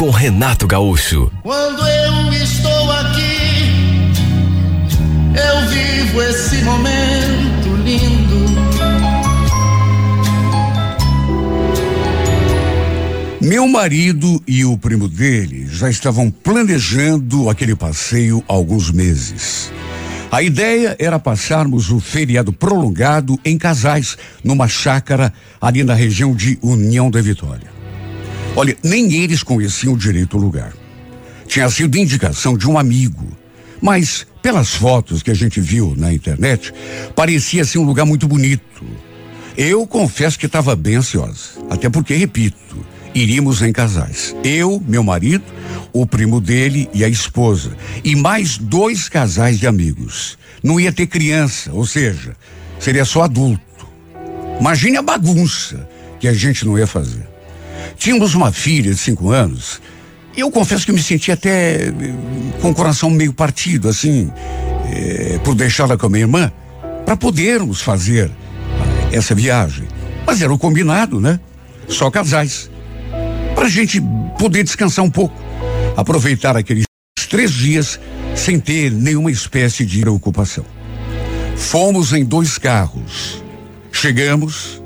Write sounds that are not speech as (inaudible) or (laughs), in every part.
com Renato Gaúcho. Quando eu estou aqui, eu vivo esse momento lindo. Meu marido e o primo dele já estavam planejando aquele passeio há alguns meses. A ideia era passarmos o feriado prolongado em casais, numa chácara ali na região de União da Vitória. Olha, nem eles conheciam direito o lugar. Tinha sido indicação de um amigo, mas pelas fotos que a gente viu na internet, parecia ser um lugar muito bonito. Eu confesso que estava bem ansiosa, até porque, repito, iríamos em casais. Eu, meu marido, o primo dele e a esposa. E mais dois casais de amigos. Não ia ter criança, ou seja, seria só adulto. Imagine a bagunça que a gente não ia fazer. Tínhamos uma filha de cinco anos. E eu confesso que me senti até eh, com o coração meio partido, assim, eh, por deixá-la com a minha irmã, para podermos fazer essa viagem. Mas era o combinado, né? Só casais para a gente poder descansar um pouco, aproveitar aqueles três dias sem ter nenhuma espécie de preocupação. Fomos em dois carros. Chegamos,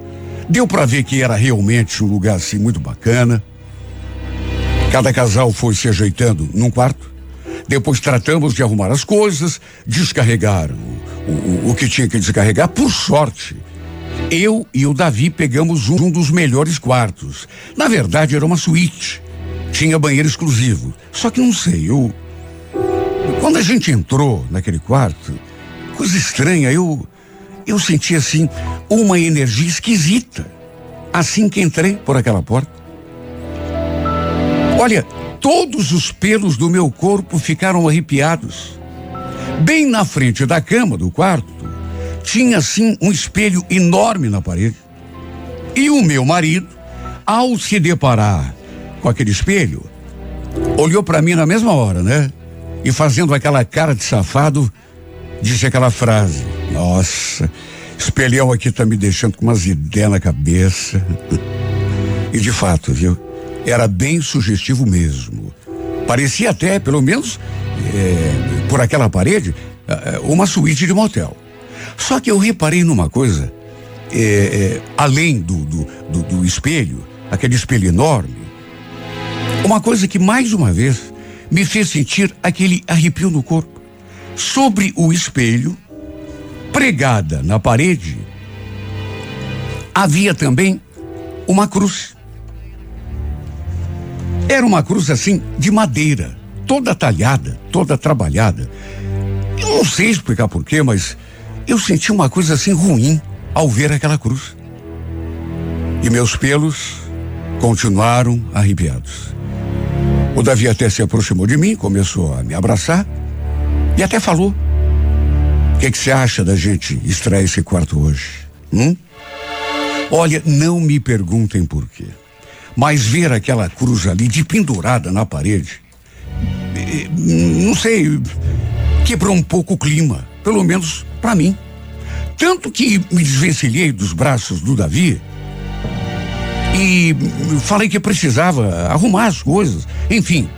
deu para ver que era realmente um lugar assim muito bacana. Cada casal foi se ajeitando num quarto. Depois tratamos de arrumar as coisas, descarregar o, o, o que tinha que descarregar. Por sorte, eu e o Davi pegamos um dos melhores quartos. Na verdade, era uma suíte. Tinha banheiro exclusivo. Só que não sei, eu. Quando a gente entrou naquele quarto, coisa estranha, eu. Eu senti assim uma energia esquisita. Assim que entrei por aquela porta. Olha, todos os pelos do meu corpo ficaram arrepiados. Bem na frente da cama do quarto, tinha assim um espelho enorme na parede. E o meu marido, ao se deparar com aquele espelho, olhou para mim na mesma hora, né? E fazendo aquela cara de safado, disse aquela frase: Nossa, espelhão aqui tá me deixando com umas ideias na cabeça. e de fato, viu? Era bem sugestivo mesmo. Parecia até, pelo menos, é, por aquela parede, é, uma suíte de motel. Só que eu reparei numa coisa, é, é, além do, do, do, do espelho, aquele espelho enorme, uma coisa que mais uma vez me fez sentir aquele arrepio no corpo. Sobre o espelho, pregada na parede, havia também uma cruz. Era uma cruz assim de madeira, toda talhada, toda trabalhada. Eu não sei explicar porquê, mas eu senti uma coisa assim ruim ao ver aquela cruz. E meus pelos continuaram arrepiados. O Davi até se aproximou de mim, começou a me abraçar e até falou: que, que você acha da gente extrair esse quarto hoje? Hum? Olha, não me perguntem por quê, mas ver aquela cruz ali de pendurada na parede, eh, não sei, quebrou um pouco o clima, pelo menos para mim. Tanto que me desvencilhei dos braços do Davi e falei que precisava arrumar as coisas. Enfim,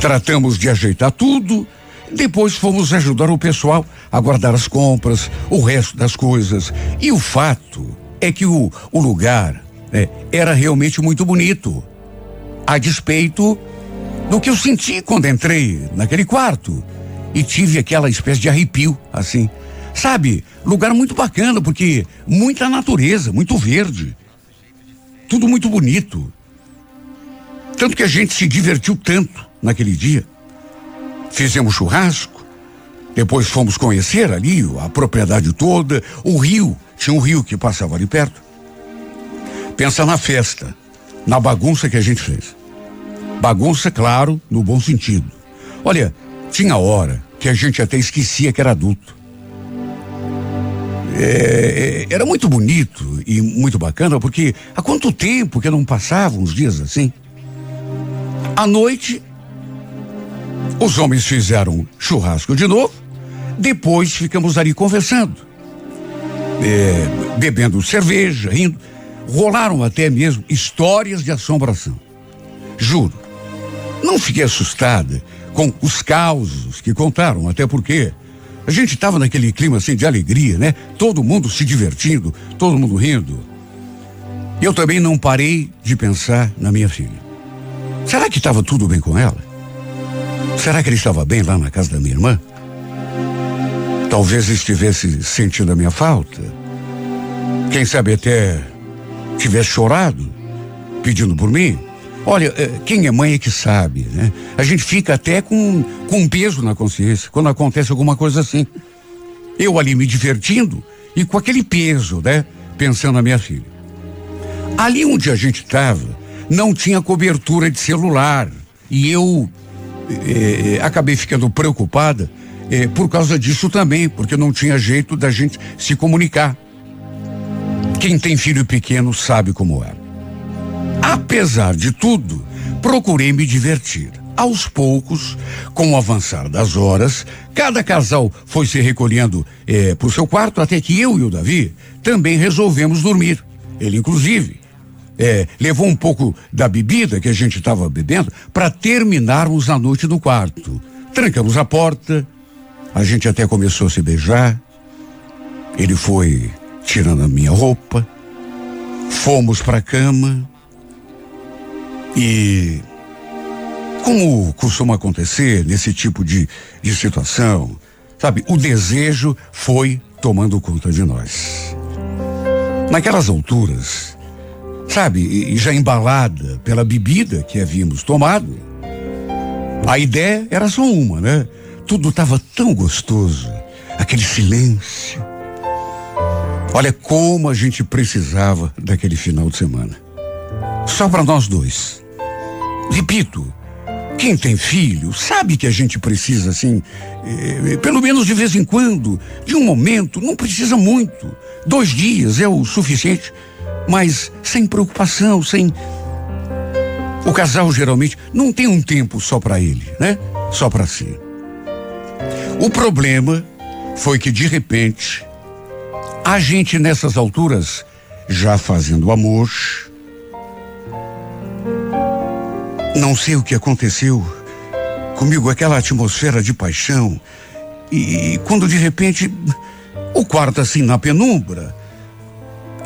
tratamos de ajeitar tudo. Depois fomos ajudar o pessoal a guardar as compras, o resto das coisas. E o fato é que o, o lugar né, era realmente muito bonito. A despeito do que eu senti quando entrei naquele quarto e tive aquela espécie de arrepio, assim. Sabe, lugar muito bacana, porque muita natureza, muito verde. Tudo muito bonito. Tanto que a gente se divertiu tanto naquele dia. Fizemos churrasco, depois fomos conhecer ali a propriedade toda, o rio, tinha um rio que passava ali perto. Pensa na festa, na bagunça que a gente fez. Bagunça, claro, no bom sentido. Olha, tinha hora que a gente até esquecia que era adulto. É, é, era muito bonito e muito bacana, porque há quanto tempo que não passavam uns dias assim? À noite, os homens fizeram churrasco de novo, depois ficamos ali conversando, é, bebendo cerveja, rindo. Rolaram até mesmo histórias de assombração. Juro, não fiquei assustada com os causos que contaram, até porque a gente estava naquele clima assim de alegria, né? Todo mundo se divertindo, todo mundo rindo. Eu também não parei de pensar na minha filha. Será que estava tudo bem com ela? Será que ele estava bem lá na casa da minha irmã? Talvez estivesse sentindo a minha falta. Quem sabe até tivesse chorado, pedindo por mim. Olha, eh, quem é mãe é que sabe, né? A gente fica até com, com um peso na consciência quando acontece alguma coisa assim. Eu ali me divertindo e com aquele peso, né? Pensando na minha filha. Ali onde a gente estava, não tinha cobertura de celular. E eu eh, eh, acabei ficando preocupada eh, por causa disso também, porque não tinha jeito da gente se comunicar. Quem tem filho pequeno sabe como é. Apesar de tudo, procurei me divertir. Aos poucos, com o avançar das horas, cada casal foi se recolhendo eh, para o seu quarto até que eu e o Davi também resolvemos dormir. Ele, inclusive, eh, levou um pouco da bebida que a gente estava bebendo para terminarmos a noite no quarto. Trancamos a porta, a gente até começou a se beijar. Ele foi tirando a minha roupa, fomos para a cama. E como costuma acontecer nesse tipo de, de situação, sabe, o desejo foi tomando conta de nós. Naquelas alturas, sabe, e já embalada pela bebida que havíamos tomado, a ideia era só uma, né? Tudo estava tão gostoso, aquele silêncio. Olha como a gente precisava daquele final de semana. Só para nós dois. Repito, quem tem filho sabe que a gente precisa, assim, eh, pelo menos de vez em quando, de um momento, não precisa muito. Dois dias é o suficiente, mas sem preocupação, sem. O casal geralmente não tem um tempo só para ele, né? Só para si. O problema foi que, de repente, a gente nessas alturas, já fazendo amor, Não sei o que aconteceu comigo, aquela atmosfera de paixão. E quando de repente, o quarto assim na penumbra,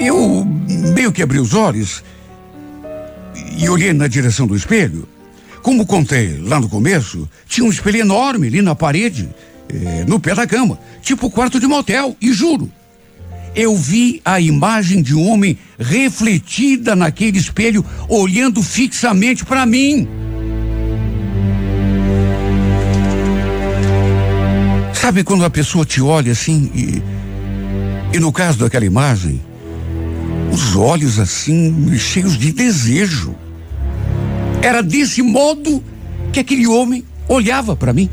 eu meio que abri os olhos e olhei na direção do espelho. Como contei lá no começo, tinha um espelho enorme ali na parede, eh, no pé da cama, tipo quarto de motel, e juro, eu vi a imagem de um homem refletida naquele espelho, olhando fixamente para mim. Sabe quando a pessoa te olha assim e, e no caso daquela imagem, os olhos assim cheios de desejo. Era desse modo que aquele homem olhava para mim.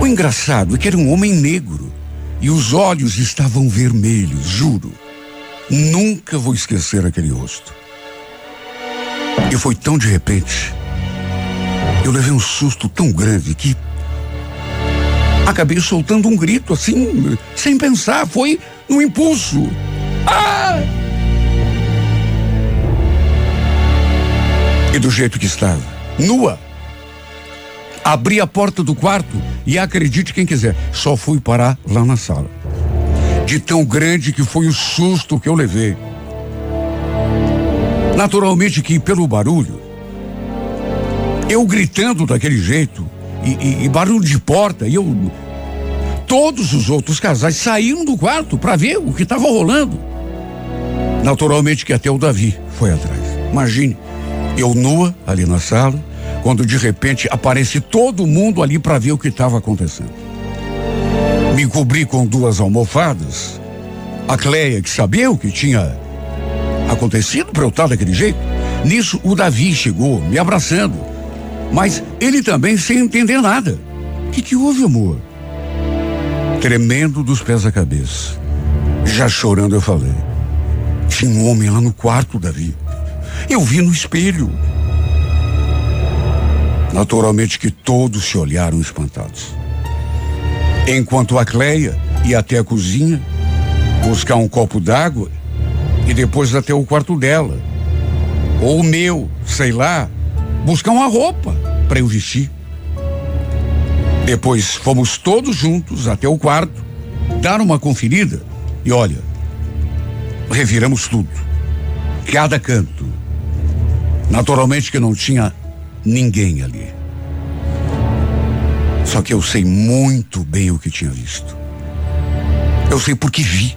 O engraçado é que era um homem negro e os olhos estavam vermelhos, juro. Nunca vou esquecer aquele rosto. E foi tão de repente. Eu levei um susto tão grande que acabei soltando um grito assim, sem pensar, foi no impulso. Ah! E do jeito que estava, nua, abri a porta do quarto e acredite quem quiser, só fui parar lá na sala. De tão grande que foi o susto que eu levei. Naturalmente que pelo barulho, eu gritando daquele jeito, e, e, e barulho de porta, e eu. Todos os outros casais saíram do quarto para ver o que estava rolando. Naturalmente que até o Davi foi atrás. Imagine, eu nua ali na sala, quando de repente aparece todo mundo ali para ver o que estava acontecendo. Me cobri com duas almofadas. A Cleia, que sabia o que tinha acontecido para eu estar daquele jeito. Nisso, o Davi chegou, me abraçando. Mas ele também sem entender nada. O que, que houve, amor? Tremendo dos pés à cabeça. Já chorando, eu falei. Tinha um homem lá no quarto, Davi. Eu vi no espelho. Naturalmente que todos se olharam espantados. Enquanto a Cleia ia até a cozinha, buscar um copo d'água e depois até o quarto dela. Ou o meu, sei lá, buscar uma roupa para eu vestir. Depois fomos todos juntos até o quarto, dar uma conferida e olha, reviramos tudo. Cada canto. Naturalmente que não tinha ninguém ali. Só que eu sei muito bem o que tinha visto. Eu sei porque vi.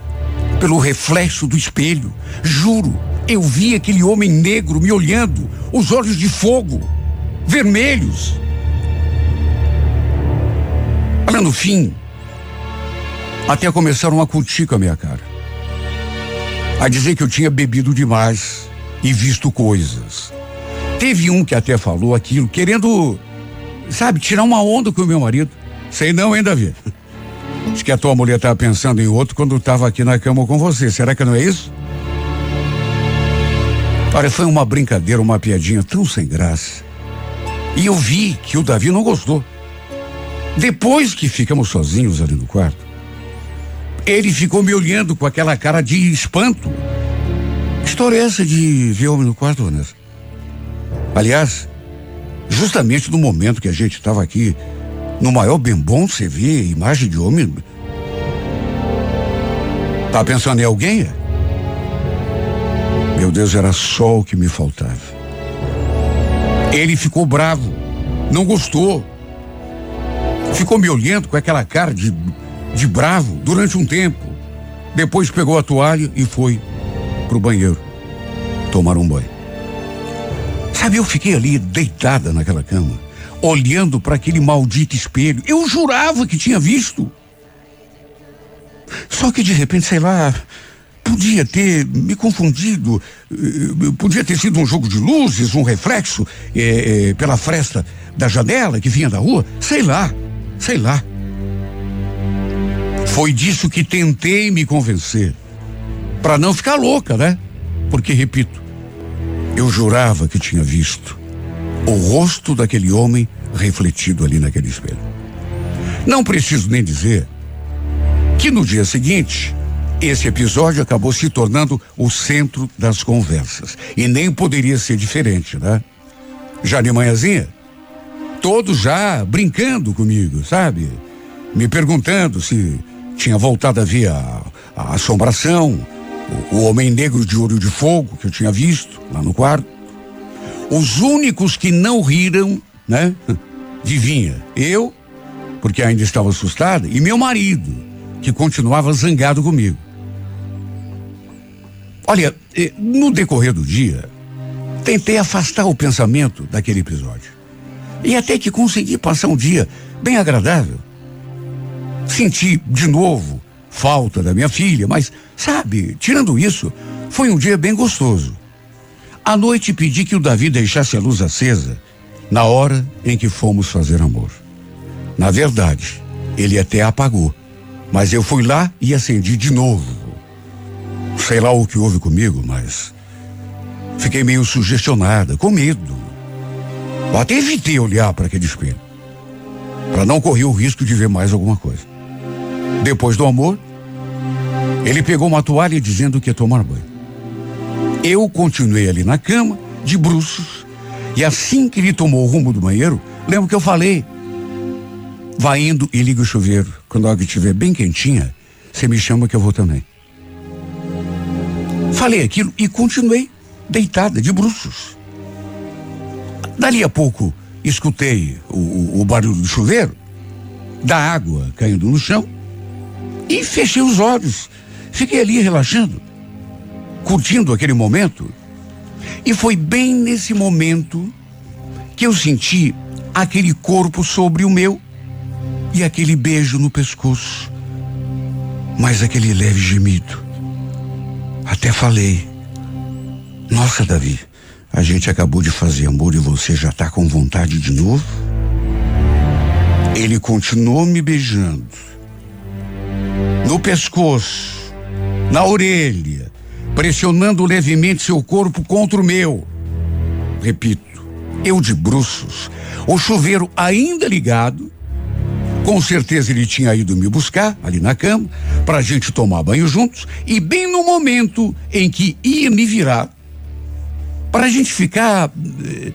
Pelo reflexo do espelho. Juro, eu vi aquele homem negro me olhando, os olhos de fogo, vermelhos. Olha, no fim, até começaram a curtir com a minha cara. A dizer que eu tinha bebido demais e visto coisas. Teve um que até falou aquilo, querendo, sabe, tirar uma onda com o meu marido. Sei não, hein, Davi? Diz que a tua mulher estava pensando em outro quando estava aqui na cama com você. Será que não é isso? Olha, foi uma brincadeira, uma piadinha tão sem graça. E eu vi que o Davi não gostou. Depois que ficamos sozinhos ali no quarto, ele ficou me olhando com aquela cara de espanto. História essa de ver homem no quarto, Vanessa? Aliás, justamente no momento que a gente estava aqui, no maior bem bom, você vê imagem de homem. Tá pensando em alguém? Meu Deus, era só o que me faltava. Ele ficou bravo, não gostou. Ficou me olhando com aquela cara de, de bravo durante um tempo. Depois pegou a toalha e foi pro banheiro tomar um banho. Sabe, eu fiquei ali deitada naquela cama, olhando para aquele maldito espelho. Eu jurava que tinha visto. Só que de repente, sei lá, podia ter me confundido, eh, podia ter sido um jogo de luzes, um reflexo é, é, pela fresta da janela que vinha da rua, sei lá, sei lá. Foi disso que tentei me convencer, para não ficar louca, né? Porque, repito, eu jurava que tinha visto o rosto daquele homem refletido ali naquele espelho. Não preciso nem dizer que no dia seguinte, esse episódio acabou se tornando o centro das conversas. E nem poderia ser diferente, né? Já de manhãzinha, todos já brincando comigo, sabe? Me perguntando se tinha voltado a ver a, a assombração, o, o homem negro de olho de fogo que eu tinha visto lá no quarto. Os únicos que não riram, né? (laughs) Adivinha, eu, porque ainda estava assustada, e meu marido, que continuava zangado comigo. Olha, eh, no decorrer do dia, tentei afastar o pensamento daquele episódio. E até que consegui passar um dia bem agradável. Senti de novo falta da minha filha, mas, sabe, tirando isso, foi um dia bem gostoso. À noite pedi que o Davi deixasse a luz acesa na hora em que fomos fazer amor. Na verdade, ele até apagou, mas eu fui lá e acendi de novo. Sei lá o que houve comigo, mas fiquei meio sugestionada, com medo. Até evitei olhar para aquele espelho, para não correr o risco de ver mais alguma coisa. Depois do amor, ele pegou uma toalha dizendo que ia tomar banho. Eu continuei ali na cama, de bruços, e assim que ele tomou o rumo do banheiro, lembro que eu falei: vai indo e liga o chuveiro. Quando a água estiver bem quentinha, você me chama que eu vou também. Falei aquilo e continuei deitada, de bruços. Dali a pouco, escutei o, o, o barulho do chuveiro, da água caindo no chão, e fechei os olhos. Fiquei ali relaxando, curtindo aquele momento. E foi bem nesse momento que eu senti aquele corpo sobre o meu e aquele beijo no pescoço, mas aquele leve gemido. Até falei: Nossa, Davi, A gente acabou de fazer amor e você já tá com vontade de novo? Ele continuou me beijando. No pescoço, na orelha, pressionando levemente seu corpo contra o meu. Repito, eu de bruços, o chuveiro ainda ligado. Com certeza ele tinha ido me buscar ali na cama para a gente tomar banho juntos e bem no momento em que ia me virar para a gente ficar eh,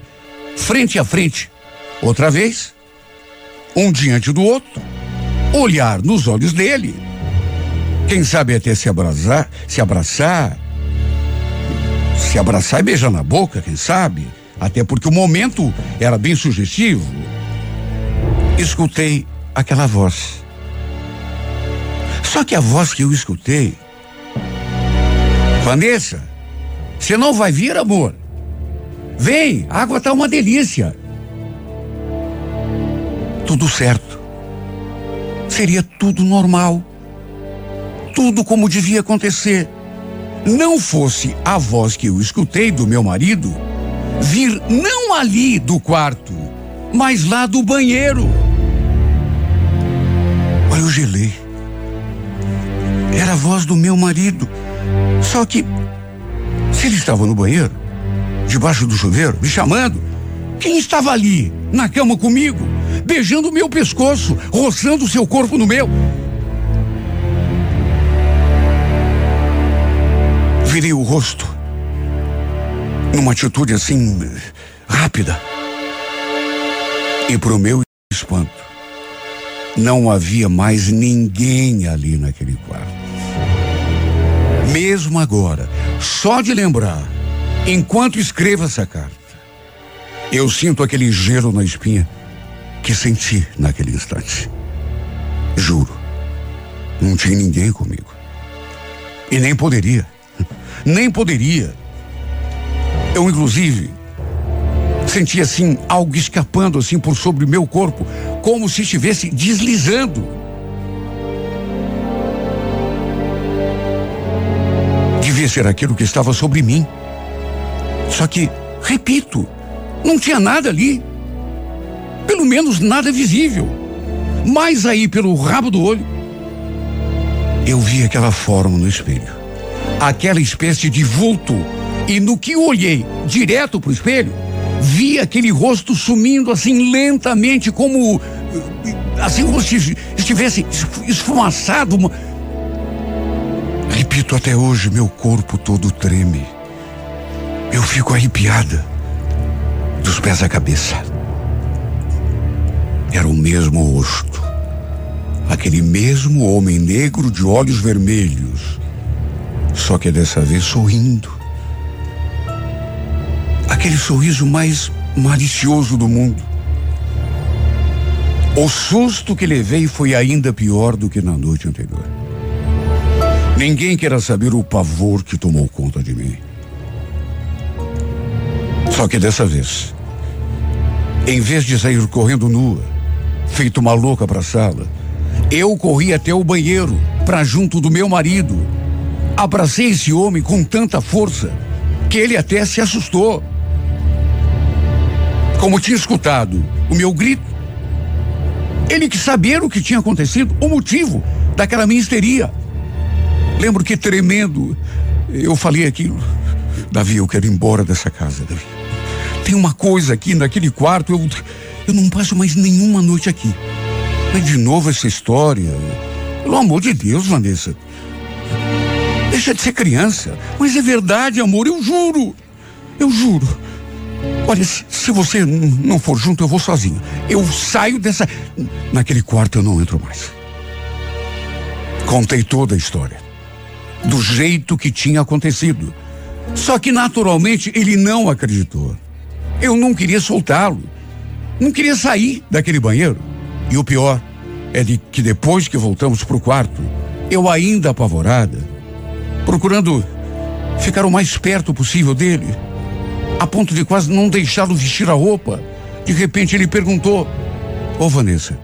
frente a frente outra vez, um diante do outro, olhar nos olhos dele, quem sabe até se abraçar, se abraçar, se abraçar e beijar na boca, quem sabe, até porque o momento era bem sugestivo. Escutei aquela voz. Só que a voz que eu escutei, Vanessa, você não vai vir, amor? Vem, a água tá uma delícia. Tudo certo. Seria tudo normal. Tudo como devia acontecer. Não fosse a voz que eu escutei do meu marido vir não ali do quarto, mas lá do banheiro. Olha, eu gelei. Era a voz do meu marido. Só que, se ele estava no banheiro, debaixo do chuveiro, me chamando. Quem estava ali, na cama comigo, beijando o meu pescoço, roçando o seu corpo no meu? Virei o rosto, numa atitude assim, rápida. E pro meu espanto, não havia mais ninguém ali naquele quarto. Mesmo agora, só de lembrar Enquanto escrevo essa carta, eu sinto aquele gelo na espinha que senti naquele instante. Juro, não tinha ninguém comigo. E nem poderia. Nem poderia. Eu, inclusive, senti assim algo escapando assim por sobre o meu corpo, como se estivesse deslizando. Devia ser aquilo que estava sobre mim. Só que, repito, não tinha nada ali. Pelo menos nada visível. Mas aí, pelo rabo do olho, eu vi aquela forma no espelho. Aquela espécie de vulto. E no que olhei direto pro espelho, vi aquele rosto sumindo assim lentamente, como. Assim como se estivesse esfumaçado. Repito até hoje, meu corpo todo treme. Eu fico arrepiada, dos pés à cabeça. Era o mesmo rosto, aquele mesmo homem negro de olhos vermelhos, só que dessa vez sorrindo. Aquele sorriso mais malicioso do mundo. O susto que levei foi ainda pior do que na noite anterior. Ninguém quer saber o pavor que tomou conta de mim. Só que dessa vez, em vez de sair correndo nua, feito uma louca para a sala, eu corri até o banheiro para junto do meu marido. Abracei esse homem com tanta força que ele até se assustou. Como tinha escutado o meu grito, ele quis saber o que tinha acontecido, o motivo daquela minha histeria. Lembro que tremendo, eu falei aquilo. Davi, eu quero ir embora dessa casa, Davi. Tem uma coisa aqui naquele quarto, eu, eu não passo mais nenhuma noite aqui. Mas de novo essa história. Pelo amor de Deus, Vanessa. Deixa de ser criança. Mas é verdade, amor, eu juro. Eu juro. Olha, se, se você não for junto, eu vou sozinho. Eu saio dessa. Naquele quarto eu não entro mais. Contei toda a história. Do jeito que tinha acontecido. Só que naturalmente ele não acreditou. Eu não queria soltá-lo. Não queria sair daquele banheiro. E o pior é de que depois que voltamos para o quarto, eu ainda apavorada, procurando ficar o mais perto possível dele, a ponto de quase não deixá-lo vestir a roupa, de repente ele perguntou: Ô Vanessa,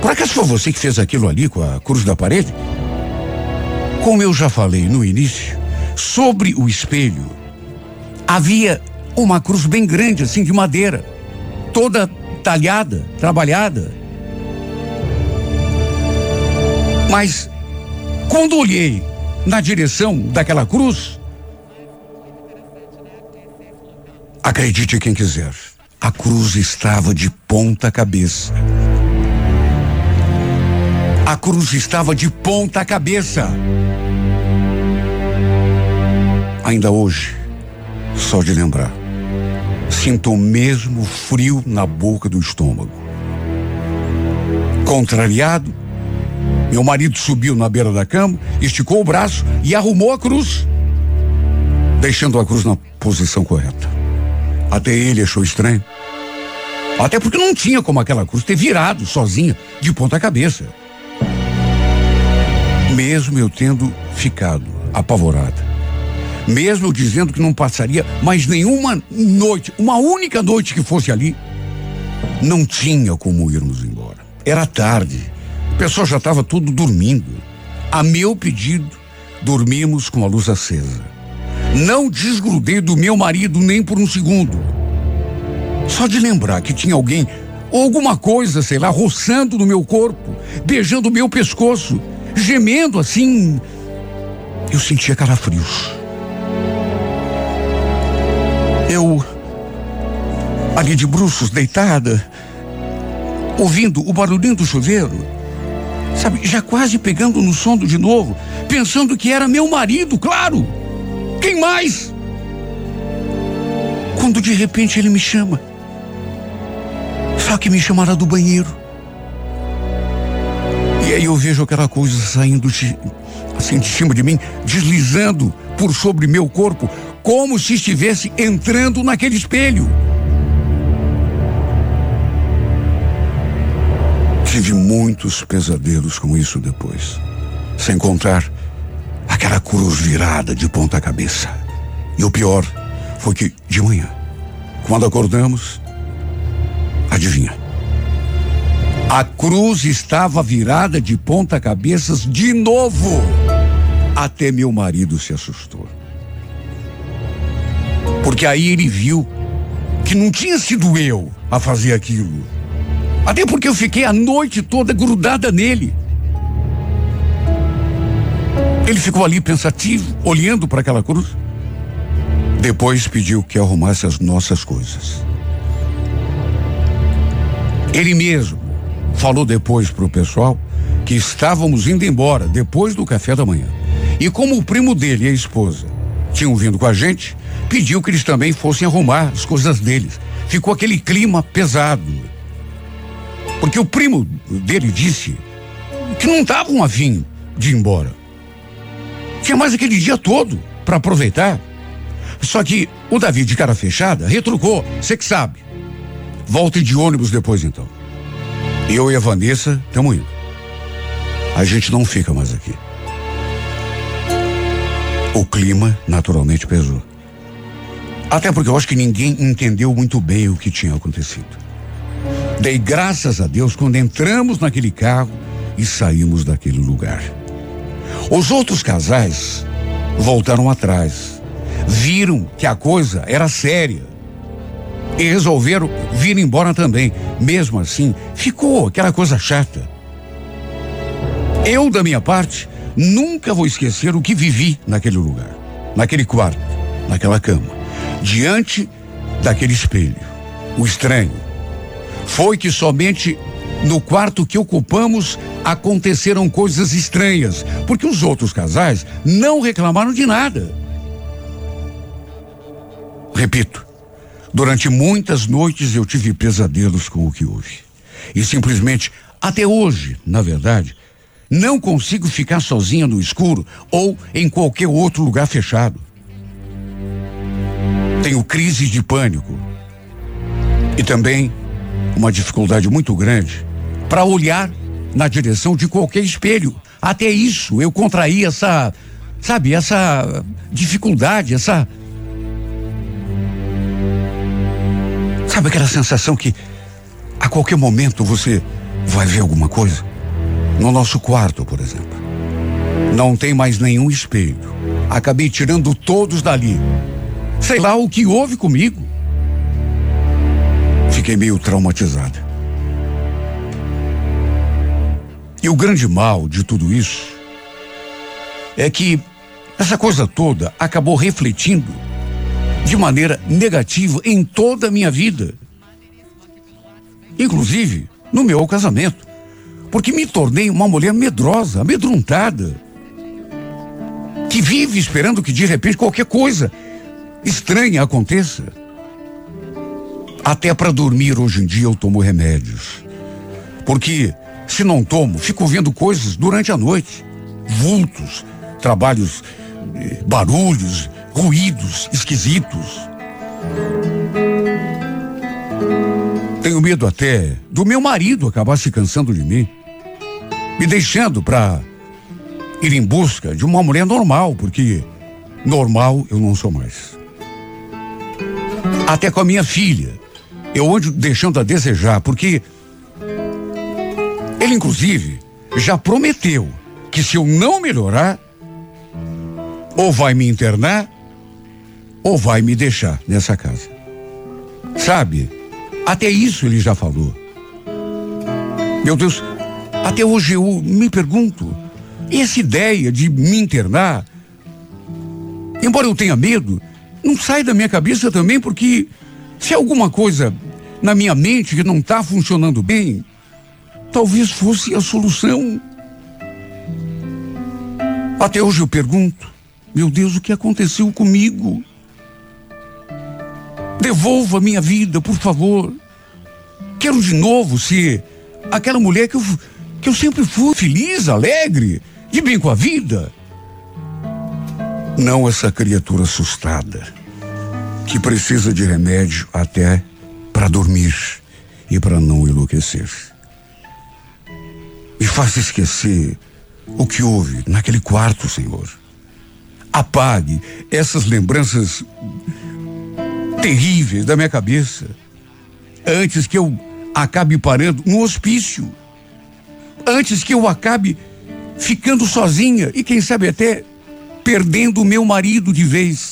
por acaso foi você que fez aquilo ali com a cruz da parede? Como eu já falei no início, sobre o espelho, havia uma cruz bem grande, assim, de madeira, toda talhada, trabalhada. Mas quando olhei na direção daquela cruz, acredite quem quiser, a cruz estava de ponta cabeça. A cruz estava de ponta cabeça. Ainda hoje, só de lembrar, sinto o mesmo frio na boca do estômago. Contrariado, meu marido subiu na beira da cama, esticou o braço e arrumou a cruz, deixando a cruz na posição correta. Até ele achou estranho. Até porque não tinha como aquela cruz ter virado sozinha de ponta cabeça. Mesmo eu tendo ficado apavorada, mesmo dizendo que não passaria mais nenhuma noite, uma única noite que fosse ali, não tinha como irmos embora. Era tarde, o pessoal já estava tudo dormindo. A meu pedido, dormimos com a luz acesa. Não desgrudei do meu marido nem por um segundo. Só de lembrar que tinha alguém ou alguma coisa, sei lá, roçando no meu corpo, beijando o meu pescoço, gemendo assim, eu sentia calafrios. Eu, ali de bruços, deitada, ouvindo o barulhinho do chuveiro, sabe, já quase pegando no sono de novo, pensando que era meu marido, claro. Quem mais? Quando de repente ele me chama. Só que me chamará do banheiro. E aí eu vejo aquela coisa saindo de, assim de cima de mim, deslizando por sobre meu corpo, como se estivesse entrando naquele espelho. Tive muitos pesadelos com isso depois. Sem contar aquela cruz virada de ponta cabeça. E o pior foi que, de manhã, quando acordamos, adivinha? A cruz estava virada de ponta cabeças de novo. Até meu marido se assustou. Porque aí ele viu que não tinha sido eu a fazer aquilo. Até porque eu fiquei a noite toda grudada nele. Ele ficou ali pensativo, olhando para aquela cruz. Depois pediu que arrumasse as nossas coisas. Ele mesmo falou depois para o pessoal que estávamos indo embora depois do café da manhã. E como o primo dele e a esposa tinham vindo com a gente, pediu que eles também fossem arrumar as coisas deles. Ficou aquele clima pesado. Porque o primo dele disse que não estavam afim de ir embora. Tinha mais aquele dia todo para aproveitar. Só que o Davi, de cara fechada, retrucou. Você que sabe. Volte de ônibus depois então. Eu e a Vanessa estamos indo. A gente não fica mais aqui. O clima naturalmente pesou. Até porque eu acho que ninguém entendeu muito bem o que tinha acontecido. Dei graças a Deus quando entramos naquele carro e saímos daquele lugar. Os outros casais voltaram atrás. Viram que a coisa era séria. E resolveram vir embora também. Mesmo assim, ficou aquela coisa chata. Eu, da minha parte, nunca vou esquecer o que vivi naquele lugar, naquele quarto, naquela cama, diante daquele espelho. O estranho foi que somente no quarto que ocupamos aconteceram coisas estranhas, porque os outros casais não reclamaram de nada. Repito, durante muitas noites eu tive pesadelos com o que houve. E simplesmente, até hoje, na verdade, não consigo ficar sozinha no escuro ou em qualquer outro lugar fechado. Tenho crises de pânico. E também uma dificuldade muito grande para olhar na direção de qualquer espelho. Até isso eu contraí essa, sabe, essa dificuldade, essa. Sabe aquela sensação que a qualquer momento você vai ver alguma coisa? No nosso quarto, por exemplo. Não tem mais nenhum espelho. Acabei tirando todos dali. Sei lá o que houve comigo. Fiquei meio traumatizada. E o grande mal de tudo isso é que essa coisa toda acabou refletindo de maneira negativa em toda a minha vida. Inclusive no meu casamento. Porque me tornei uma mulher medrosa, amedrontada. Que vive esperando que de repente qualquer coisa estranha aconteça. Até para dormir hoje em dia eu tomo remédios. Porque se não tomo, fico vendo coisas durante a noite. Vultos, trabalhos, eh, barulhos, ruídos esquisitos. Tenho medo até do meu marido acabar se cansando de mim, me deixando para ir em busca de uma mulher normal, porque normal eu não sou mais. Até com a minha filha, eu ando deixando a desejar, porque ele, inclusive, já prometeu que se eu não melhorar, ou vai me internar, ou vai me deixar nessa casa. Sabe? Até isso ele já falou. Meu Deus, até hoje eu me pergunto, essa ideia de me internar, embora eu tenha medo, não sai da minha cabeça também, porque se alguma coisa na minha mente que não está funcionando bem, talvez fosse a solução. Até hoje eu pergunto, meu Deus, o que aconteceu comigo? Devolva minha vida, por favor. Quero de novo ser aquela mulher que eu, que eu sempre fui feliz, alegre, de bem com a vida. Não essa criatura assustada que precisa de remédio até para dormir e para não enlouquecer. Me faça esquecer o que houve naquele quarto, Senhor. Apague essas lembranças terríveis da minha cabeça antes que eu acabe parando no hospício. Antes que eu acabe ficando sozinha e quem sabe até perdendo o meu marido de vez.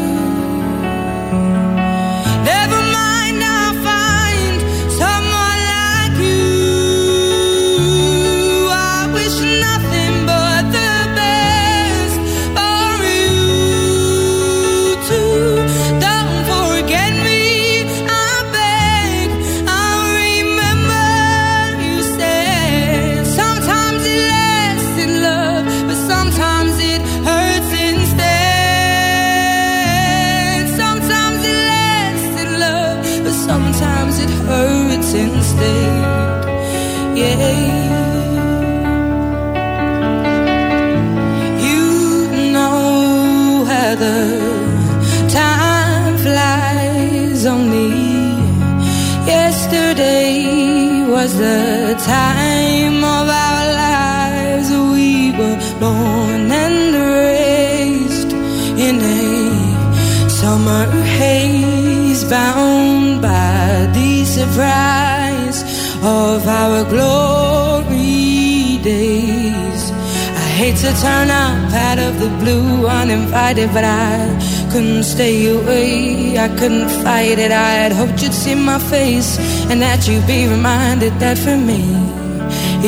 Stay away. I couldn't fight it. I had hoped you'd see my face and that you'd be reminded that for me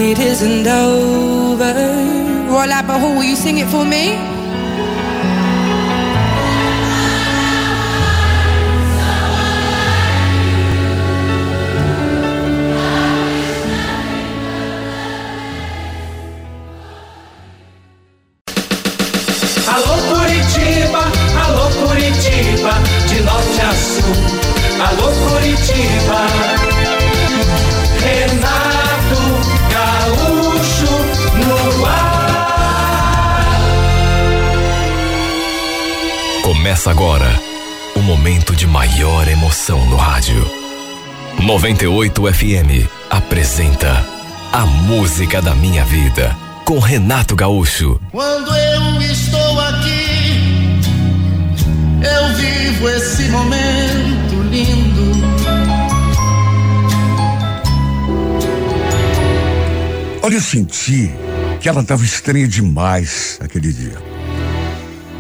it isn't over. Roy Lapahoo, will you sing it for me? Começa agora o momento de maior emoção no rádio. 98 FM apresenta A Música da Minha Vida com Renato Gaúcho. Quando eu estou aqui, eu vivo esse momento lindo. Olha, eu senti que ela estava estranha demais aquele dia.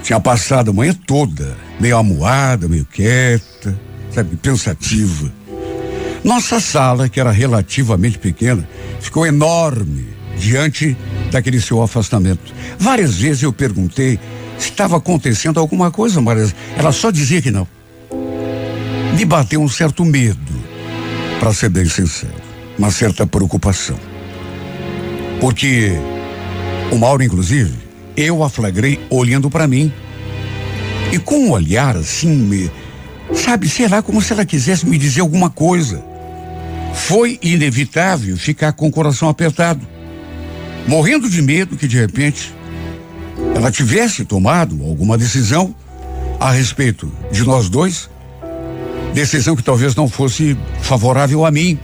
Tinha passado a manhã toda, meio amuada, meio quieta, sabe, pensativa. Nossa sala, que era relativamente pequena, ficou enorme diante daquele seu afastamento. Várias vezes eu perguntei se estava acontecendo alguma coisa, mas ela só dizia que não. Me bateu um certo medo, para ser bem sincero, uma certa preocupação. Porque o Mauro, inclusive, eu a flagrei olhando para mim. E com um olhar assim, me, sabe, sei lá, como se ela quisesse me dizer alguma coisa. Foi inevitável ficar com o coração apertado, morrendo de medo que de repente ela tivesse tomado alguma decisão a respeito de nós dois, decisão que talvez não fosse favorável a mim.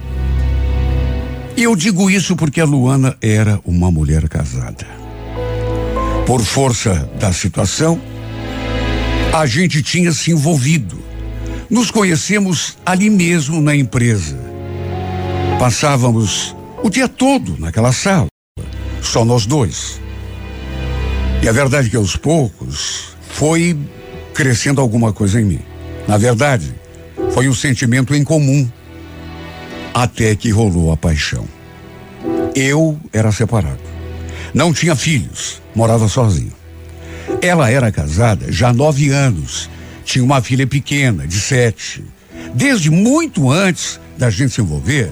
E eu digo isso porque a Luana era uma mulher casada. Por força da situação, a gente tinha se envolvido. Nos conhecemos ali mesmo na empresa. Passávamos o dia todo naquela sala, só nós dois. E a verdade é que aos poucos foi crescendo alguma coisa em mim. Na verdade, foi um sentimento em comum até que rolou a paixão. Eu era separado. Não tinha filhos, morava sozinho. Ela era casada já há nove anos. Tinha uma filha pequena, de sete. Desde muito antes da gente se envolver,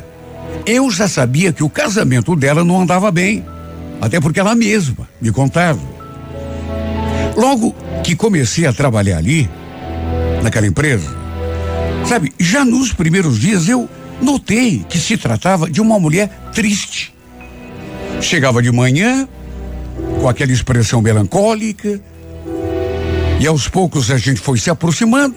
eu já sabia que o casamento dela não andava bem. Até porque ela mesma me contava. Logo que comecei a trabalhar ali, naquela empresa, sabe, já nos primeiros dias eu notei que se tratava de uma mulher triste. Chegava de manhã, com aquela expressão melancólica, e aos poucos a gente foi se aproximando.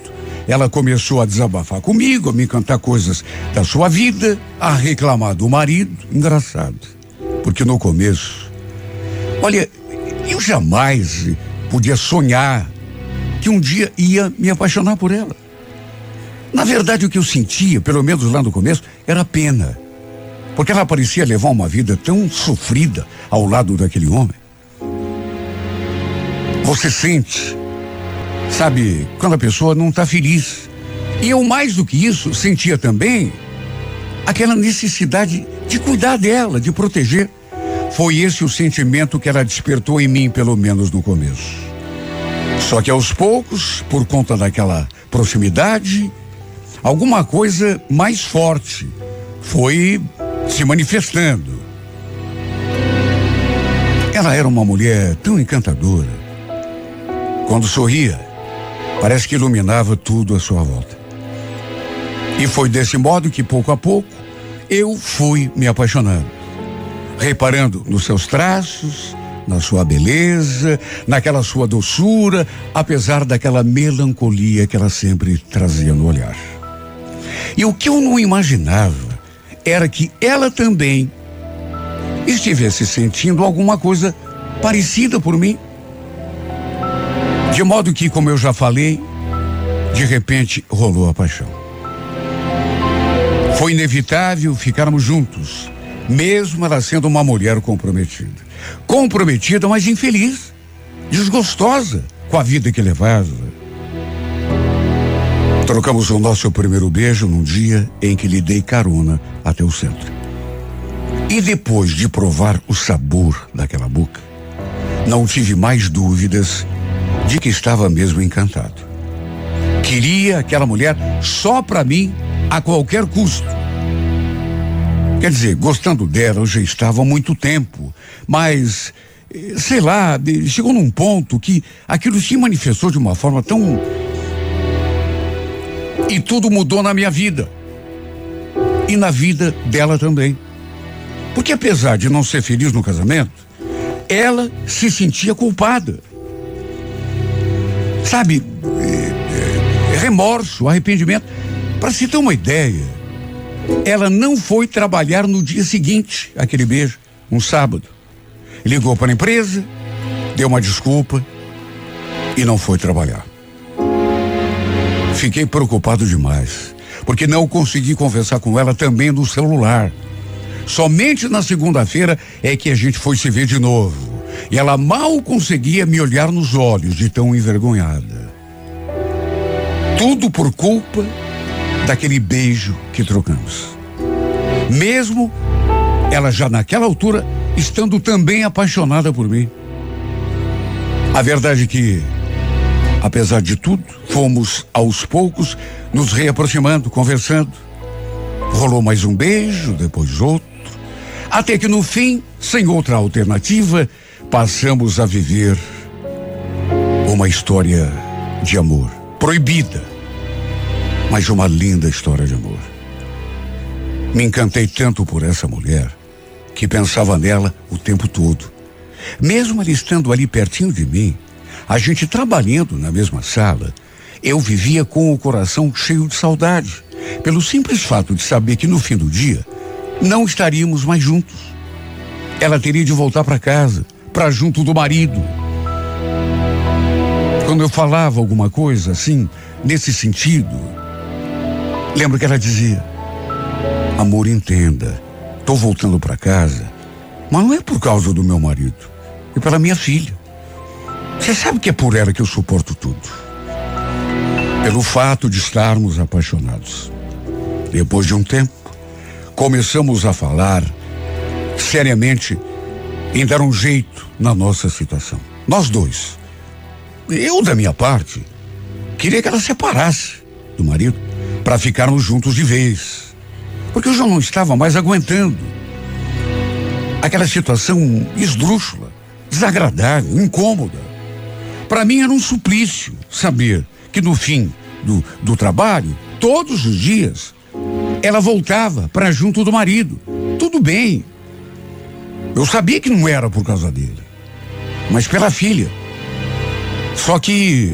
Ela começou a desabafar comigo, a me contar coisas da sua vida, a reclamar do marido. Engraçado, porque no começo, olha, eu jamais podia sonhar que um dia ia me apaixonar por ela. Na verdade, o que eu sentia, pelo menos lá no começo, era pena. Porque ela parecia levar uma vida tão sofrida ao lado daquele homem. Você sente, sabe, quando a pessoa não está feliz. E eu, mais do que isso, sentia também aquela necessidade de cuidar dela, de proteger. Foi esse o sentimento que ela despertou em mim, pelo menos no começo. Só que aos poucos, por conta daquela proximidade, alguma coisa mais forte foi se manifestando. Ela era uma mulher tão encantadora. Quando sorria, parece que iluminava tudo à sua volta. E foi desse modo que, pouco a pouco, eu fui me apaixonando. Reparando nos seus traços, na sua beleza, naquela sua doçura, apesar daquela melancolia que ela sempre trazia no olhar. E o que eu não imaginava era que ela também estivesse sentindo alguma coisa parecida por mim. De modo que, como eu já falei, de repente rolou a paixão. Foi inevitável ficarmos juntos, mesmo ela sendo uma mulher comprometida. Comprometida, mas infeliz, desgostosa com a vida que levava. Trocamos o nosso primeiro beijo num dia em que lhe dei carona até o centro. E depois de provar o sabor daquela boca, não tive mais dúvidas de que estava mesmo encantado. Queria aquela mulher só para mim a qualquer custo. Quer dizer, gostando dela eu já estava há muito tempo, mas eh, sei lá, chegou num ponto que aquilo se manifestou de uma forma tão e tudo mudou na minha vida. E na vida dela também. Porque apesar de não ser feliz no casamento, ela se sentia culpada. Sabe, é, é, remorso, arrependimento. Para se ter uma ideia, ela não foi trabalhar no dia seguinte, aquele beijo, um sábado. Ligou para a empresa, deu uma desculpa e não foi trabalhar. Fiquei preocupado demais, porque não consegui conversar com ela também no celular. Somente na segunda-feira é que a gente foi se ver de novo. E ela mal conseguia me olhar nos olhos de tão envergonhada. Tudo por culpa daquele beijo que trocamos. Mesmo ela já naquela altura estando também apaixonada por mim. A verdade é que Apesar de tudo, fomos aos poucos nos reaproximando, conversando. Rolou mais um beijo, depois outro. Até que no fim, sem outra alternativa, passamos a viver uma história de amor. Proibida, mas uma linda história de amor. Me encantei tanto por essa mulher que pensava nela o tempo todo. Mesmo ela estando ali pertinho de mim, a gente trabalhando na mesma sala, eu vivia com o coração cheio de saudade, pelo simples fato de saber que no fim do dia não estaríamos mais juntos. Ela teria de voltar para casa, para junto do marido. Quando eu falava alguma coisa assim, nesse sentido, lembro que ela dizia: Amor, entenda, tô voltando para casa, mas não é por causa do meu marido, é pela minha filha. Você sabe que é por ela que eu suporto tudo. Pelo fato de estarmos apaixonados. Depois de um tempo, começamos a falar seriamente em dar um jeito na nossa situação. Nós dois. Eu, da minha parte, queria que ela separasse do marido para ficarmos juntos de vez. Porque eu já não estava mais aguentando aquela situação esdrúxula, desagradável, incômoda. Para mim era um suplício saber que no fim do, do trabalho, todos os dias, ela voltava para junto do marido. Tudo bem. Eu sabia que não era por causa dele, mas pela filha. Só que,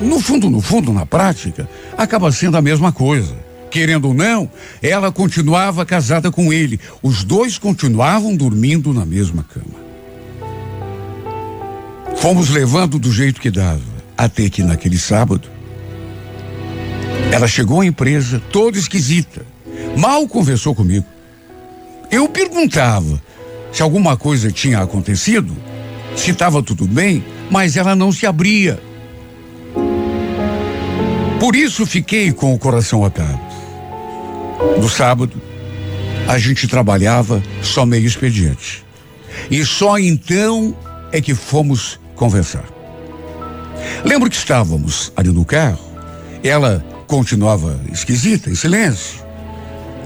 no fundo, no fundo, na prática, acaba sendo a mesma coisa. Querendo ou não, ela continuava casada com ele. Os dois continuavam dormindo na mesma cama. Fomos levando do jeito que dava, até que naquele sábado, ela chegou à empresa toda esquisita. Mal conversou comigo. Eu perguntava se alguma coisa tinha acontecido, se estava tudo bem, mas ela não se abria. Por isso fiquei com o coração apertado. No sábado, a gente trabalhava só meio expediente. E só então é que fomos conversar. Lembro que estávamos ali no carro, ela continuava esquisita, em silêncio.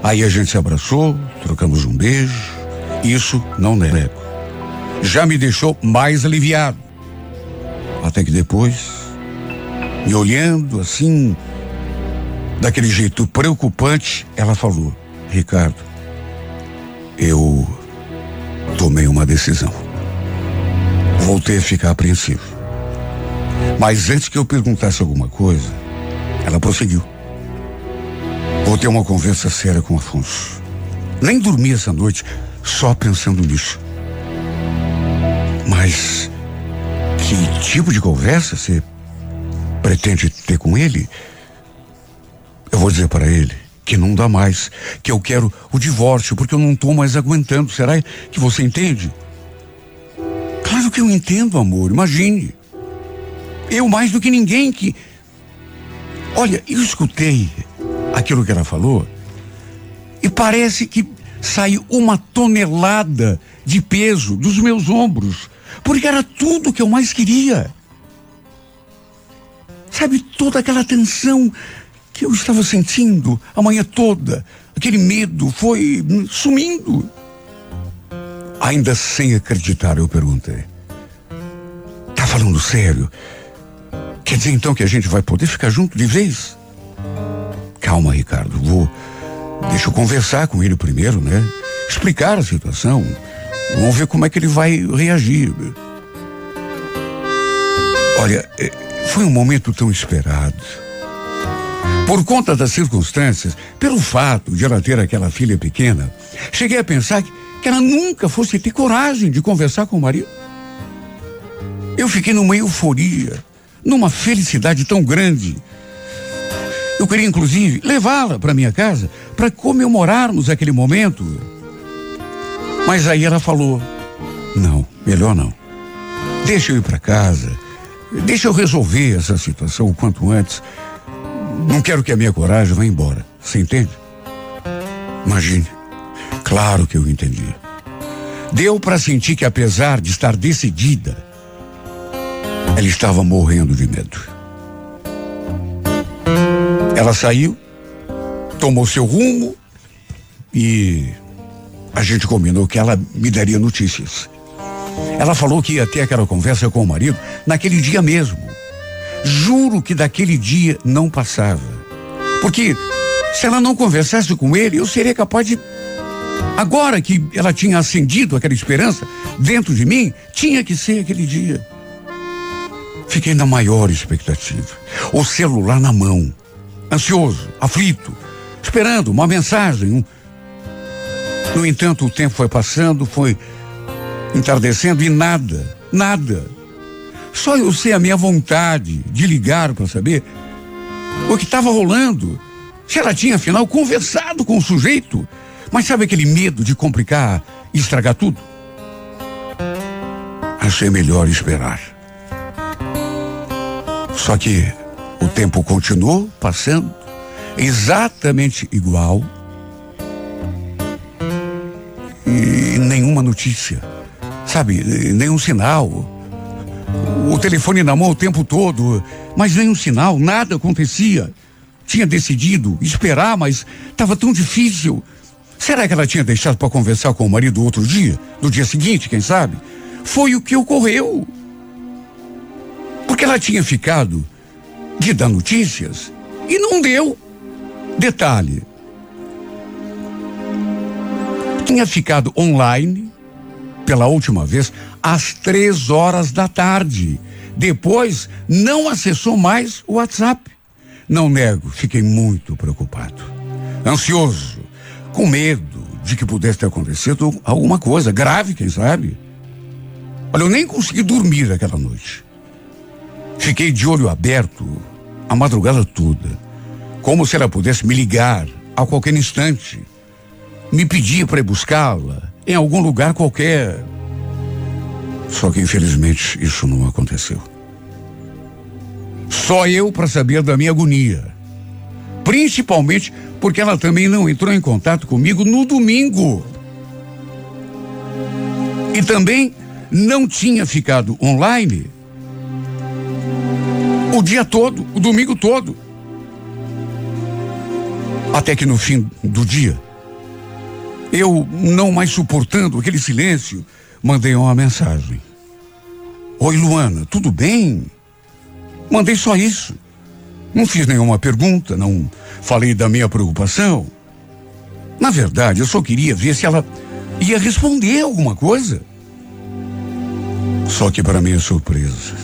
Aí a gente se abraçou, trocamos um beijo. Isso não nego. Já me deixou mais aliviado. Até que depois, me olhando assim, daquele jeito preocupante, ela falou: Ricardo, eu tomei uma decisão voltei a ficar apreensivo. Mas antes que eu perguntasse alguma coisa, ela prosseguiu. Vou ter uma conversa séria com Afonso. Nem dormi essa noite só pensando nisso. Mas que tipo de conversa você pretende ter com ele? Eu vou dizer para ele que não dá mais, que eu quero o divórcio porque eu não estou mais aguentando. Será que você entende? Claro que eu entendo, amor. Imagine. Eu mais do que ninguém que Olha, eu escutei aquilo que ela falou e parece que saiu uma tonelada de peso dos meus ombros, porque era tudo que eu mais queria. Sabe, toda aquela tensão que eu estava sentindo a manhã toda, aquele medo foi sumindo. Ainda sem acreditar, eu perguntei: Tá falando sério? Quer dizer então que a gente vai poder ficar junto de vez? Calma, Ricardo, vou. Deixa eu conversar com ele primeiro, né? Explicar a situação. Vamos ver como é que ele vai reagir. Olha, é, foi um momento tão esperado. Por conta das circunstâncias, pelo fato de ela ter aquela filha pequena, cheguei a pensar que, que ela nunca fosse ter coragem de conversar com o marido. Eu fiquei numa euforia, numa felicidade tão grande. Eu queria, inclusive, levá-la para minha casa para comemorarmos aquele momento. Mas aí ela falou: Não, melhor não. Deixa eu ir para casa. Deixa eu resolver essa situação o quanto antes. Não quero que a minha coragem vá embora. Você entende? Imagine. Claro que eu entendi. Deu para sentir que, apesar de estar decidida, ela estava morrendo de medo. Ela saiu, tomou seu rumo e a gente combinou que ela me daria notícias. Ela falou que ia ter aquela conversa com o marido naquele dia mesmo. Juro que daquele dia não passava. Porque se ela não conversasse com ele, eu seria capaz de. Agora que ela tinha acendido aquela esperança dentro de mim, tinha que ser aquele dia. Fiquei na maior expectativa. O celular na mão, ansioso, aflito, esperando uma mensagem. Um... No entanto, o tempo foi passando, foi entardecendo e nada, nada. Só eu sei a minha vontade de ligar para saber o que estava rolando. Se ela tinha, afinal, conversado com o sujeito. Mas sabe aquele medo de complicar e estragar tudo? Achei melhor esperar. Só que o tempo continuou passando, exatamente igual. E nenhuma notícia, sabe? Nenhum sinal. O telefone na mão o tempo todo, mas nenhum sinal, nada acontecia. Tinha decidido esperar, mas estava tão difícil. Será que ela tinha deixado para conversar com o marido outro dia? No dia seguinte, quem sabe? Foi o que ocorreu. Porque ela tinha ficado de dar notícias e não deu. Detalhe. Tinha ficado online pela última vez às três horas da tarde. Depois, não acessou mais o WhatsApp. Não nego, fiquei muito preocupado. Ansioso, com medo de que pudesse ter acontecido alguma coisa grave, quem sabe. Olha, eu nem consegui dormir aquela noite. Fiquei de olho aberto a madrugada toda, como se ela pudesse me ligar a qualquer instante. Me pedir para ir buscá-la em algum lugar qualquer. Só que infelizmente isso não aconteceu. Só eu para saber da minha agonia. Principalmente porque ela também não entrou em contato comigo no domingo. E também não tinha ficado online o dia todo, o domingo todo. Até que no fim do dia, eu, não mais suportando aquele silêncio, mandei uma mensagem. Oi, Luana, tudo bem? Mandei só isso. Não fiz nenhuma pergunta, não falei da minha preocupação. Na verdade, eu só queria ver se ela ia responder alguma coisa. Só que, para minha surpresa,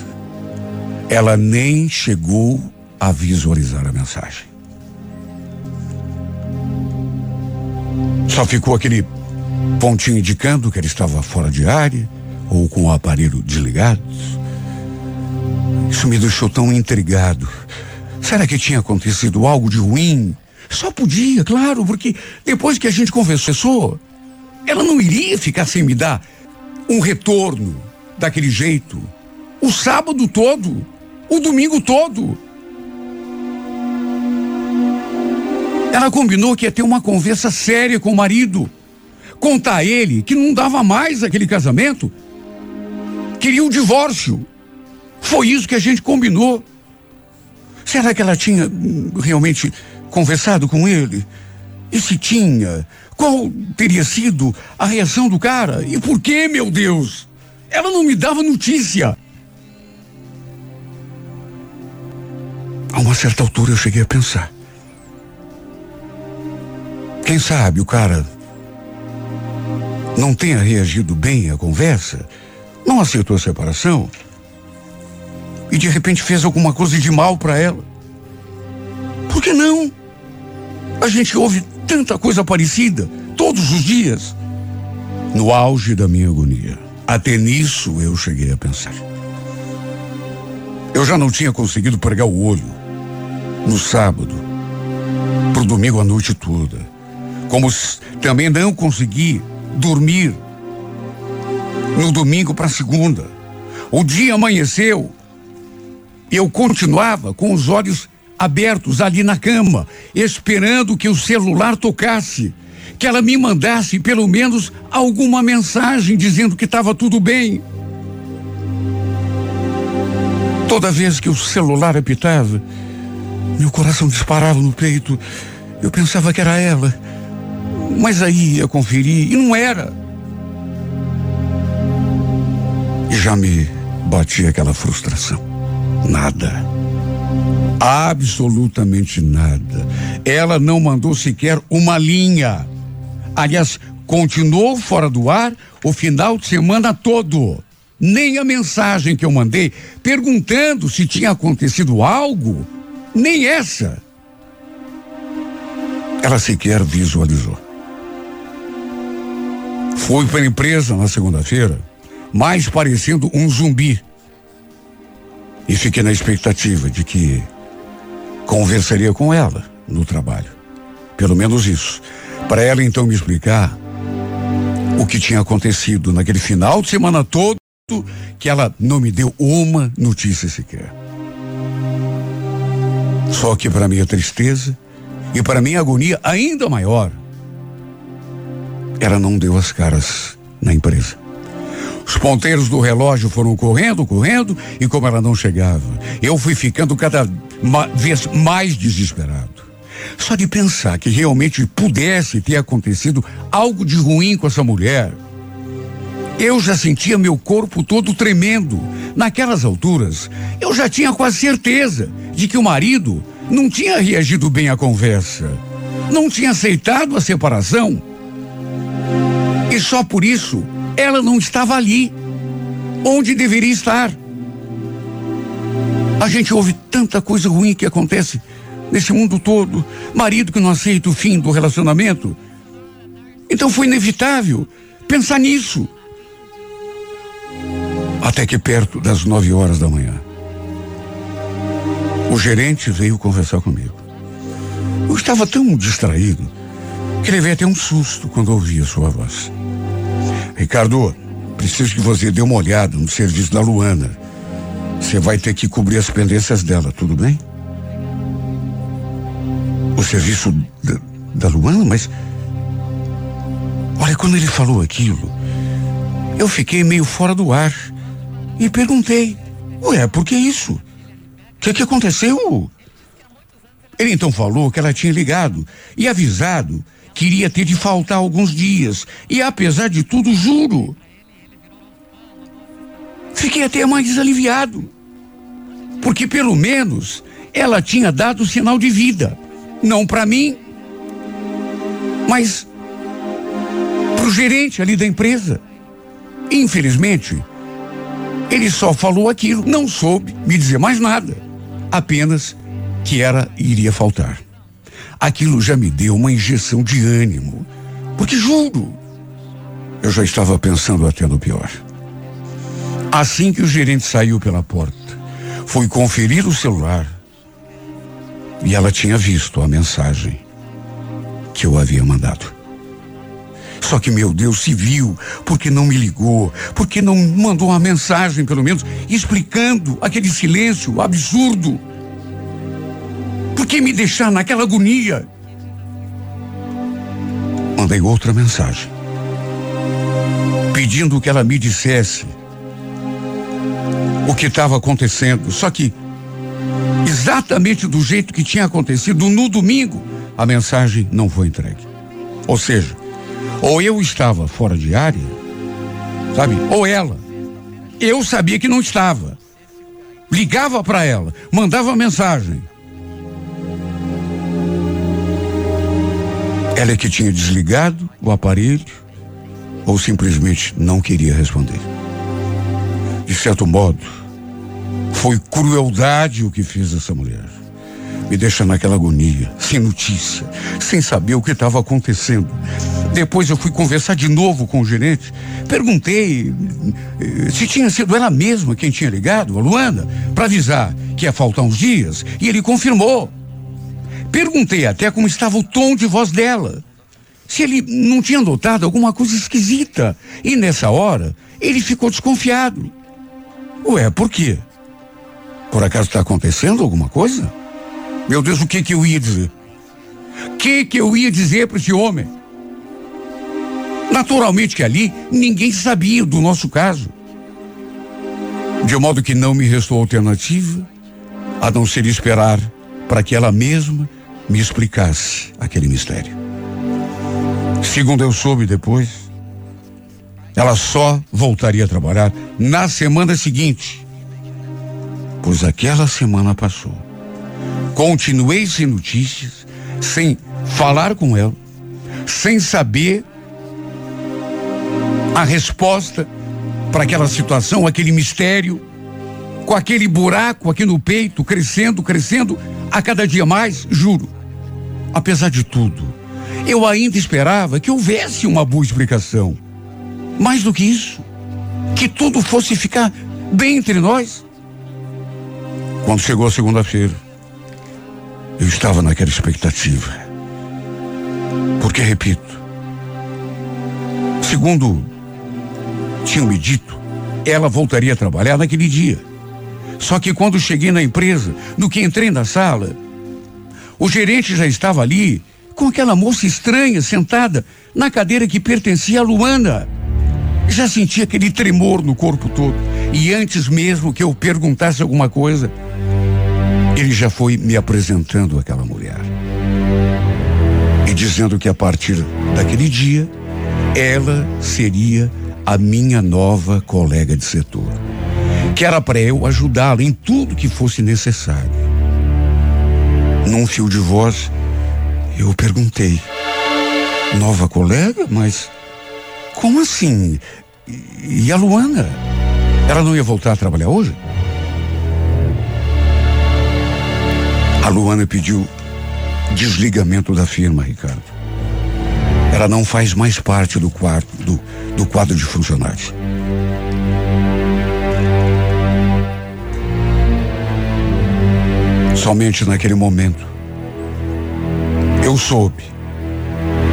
ela nem chegou a visualizar a mensagem. Só ficou aquele pontinho indicando que ele estava fora de área ou com o aparelho desligado. Isso me deixou tão intrigado. Será que tinha acontecido algo de ruim? Só podia, claro, porque depois que a gente conversou, ela não iria ficar sem me dar um retorno daquele jeito. O sábado todo, o domingo todo. Ela combinou que ia ter uma conversa séria com o marido. Contar a ele que não dava mais aquele casamento. Queria o divórcio. Foi isso que a gente combinou. Será que ela tinha hum, realmente conversado com ele? E se tinha, qual teria sido a reação do cara? E por que, meu Deus? Ela não me dava notícia. A uma certa altura eu cheguei a pensar. Quem sabe o cara não tenha reagido bem à conversa, não aceitou a separação e de repente fez alguma coisa de mal para ela. Por que não? A gente ouve tanta coisa parecida todos os dias. No auge da minha agonia, até nisso eu cheguei a pensar. Eu já não tinha conseguido pregar o olho no sábado, pro domingo à noite toda. Como também não consegui dormir no domingo para segunda. O dia amanheceu eu continuava com os olhos abertos ali na cama, esperando que o celular tocasse, que ela me mandasse pelo menos alguma mensagem dizendo que estava tudo bem. Toda vez que o celular apitava, meu coração disparava no peito. Eu pensava que era ela. Mas aí ia conferir e não era. E já me batia aquela frustração. Nada. Absolutamente nada. Ela não mandou sequer uma linha. Aliás, continuou fora do ar o final de semana todo. Nem a mensagem que eu mandei perguntando se tinha acontecido algo, nem essa. Ela sequer visualizou. Fui para a empresa na segunda-feira, mais parecendo um zumbi e fiquei na expectativa de que conversaria com ela no trabalho. Pelo menos isso. Para ela então me explicar o que tinha acontecido naquele final de semana todo que ela não me deu uma notícia sequer. Só que para minha tristeza e para minha agonia ainda maior, ela não deu as caras na empresa. Os ponteiros do relógio foram correndo, correndo, e como ela não chegava, eu fui ficando cada vez mais desesperado. Só de pensar que realmente pudesse ter acontecido algo de ruim com essa mulher, eu já sentia meu corpo todo tremendo. Naquelas alturas, eu já tinha quase certeza de que o marido não tinha reagido bem à conversa, não tinha aceitado a separação. E só por isso ela não estava ali, onde deveria estar. A gente ouve tanta coisa ruim que acontece nesse mundo todo. Marido que não aceita o fim do relacionamento. Então foi inevitável pensar nisso. Até que perto das nove horas da manhã, o gerente veio conversar comigo. Eu estava tão distraído que levei até um susto quando ouvi a sua voz. Ricardo, preciso que você dê uma olhada no serviço da Luana. Você vai ter que cobrir as pendências dela, tudo bem? O serviço da, da Luana, mas. Olha, quando ele falou aquilo, eu fiquei meio fora do ar e perguntei: Ué, por que isso? O que, que aconteceu? Ele então falou que ela tinha ligado e avisado Queria ter de faltar alguns dias. E apesar de tudo, juro. Fiquei até mais aliviado. Porque pelo menos ela tinha dado sinal de vida. Não para mim, mas para o gerente ali da empresa. Infelizmente, ele só falou aquilo, não soube me dizer mais nada. Apenas que ela iria faltar. Aquilo já me deu uma injeção de ânimo. Porque juro, eu já estava pensando até no pior. Assim que o gerente saiu pela porta, fui conferir o celular e ela tinha visto a mensagem que eu havia mandado. Só que, meu Deus, se viu, porque não me ligou, porque não mandou uma mensagem, pelo menos, explicando aquele silêncio absurdo. Por que me deixar naquela agonia? Mandei outra mensagem, pedindo que ela me dissesse o que estava acontecendo. Só que, exatamente do jeito que tinha acontecido no domingo, a mensagem não foi entregue. Ou seja, ou eu estava fora de área, sabe? Ou ela. Eu sabia que não estava. Ligava para ela, mandava mensagem. Ela é que tinha desligado o aparelho ou simplesmente não queria responder. De certo modo, foi crueldade o que fez essa mulher. Me deixa naquela agonia, sem notícia, sem saber o que estava acontecendo. Depois eu fui conversar de novo com o gerente. Perguntei eh, se tinha sido ela mesma quem tinha ligado, a Luana, para avisar que ia faltar uns dias. E ele confirmou. Perguntei até como estava o tom de voz dela. Se ele não tinha notado alguma coisa esquisita. E nessa hora, ele ficou desconfiado. Ué, por quê? Por acaso está acontecendo alguma coisa? Meu Deus, o que que eu ia dizer? O que que eu ia dizer para esse homem? Naturalmente que ali ninguém sabia do nosso caso. De modo que não me restou alternativa a não ser esperar para que ela mesma me explicasse aquele mistério. Segundo eu soube depois, ela só voltaria a trabalhar na semana seguinte, pois aquela semana passou. Continuei sem notícias, sem falar com ela, sem saber a resposta para aquela situação, aquele mistério, com aquele buraco aqui no peito, crescendo, crescendo, a cada dia mais, juro. Apesar de tudo, eu ainda esperava que houvesse uma boa explicação. Mais do que isso, que tudo fosse ficar bem entre nós. Quando chegou a segunda-feira, eu estava naquela expectativa. Porque, repito, segundo tinham me dito, ela voltaria a trabalhar naquele dia. Só que quando cheguei na empresa, no que entrei na sala, o gerente já estava ali com aquela moça estranha sentada na cadeira que pertencia a Luana. Já senti aquele tremor no corpo todo. E antes mesmo que eu perguntasse alguma coisa, ele já foi me apresentando aquela mulher. E dizendo que a partir daquele dia, ela seria a minha nova colega de setor. Que era para eu ajudá-la em tudo que fosse necessário. Num fio de voz, eu perguntei: Nova colega? Mas como assim? E, a Luana? Ela não ia voltar a trabalhar hoje? A Luana pediu desligamento da firma, Ricardo. Ela não faz mais parte do quarto do, do quadro de funcionários. Somente naquele momento eu soube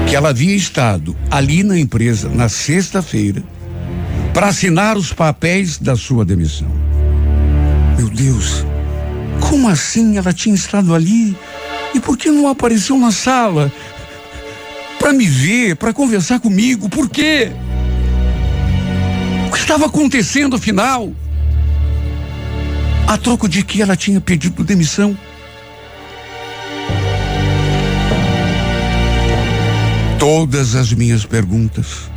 que ela havia estado ali na empresa na sexta-feira para assinar os papéis da sua demissão. Meu Deus, como assim ela tinha estado ali? E por que não apareceu na sala? Para me ver, para conversar comigo, por quê? O que estava acontecendo afinal? A troco de que ela tinha pedido demissão? Todas as minhas perguntas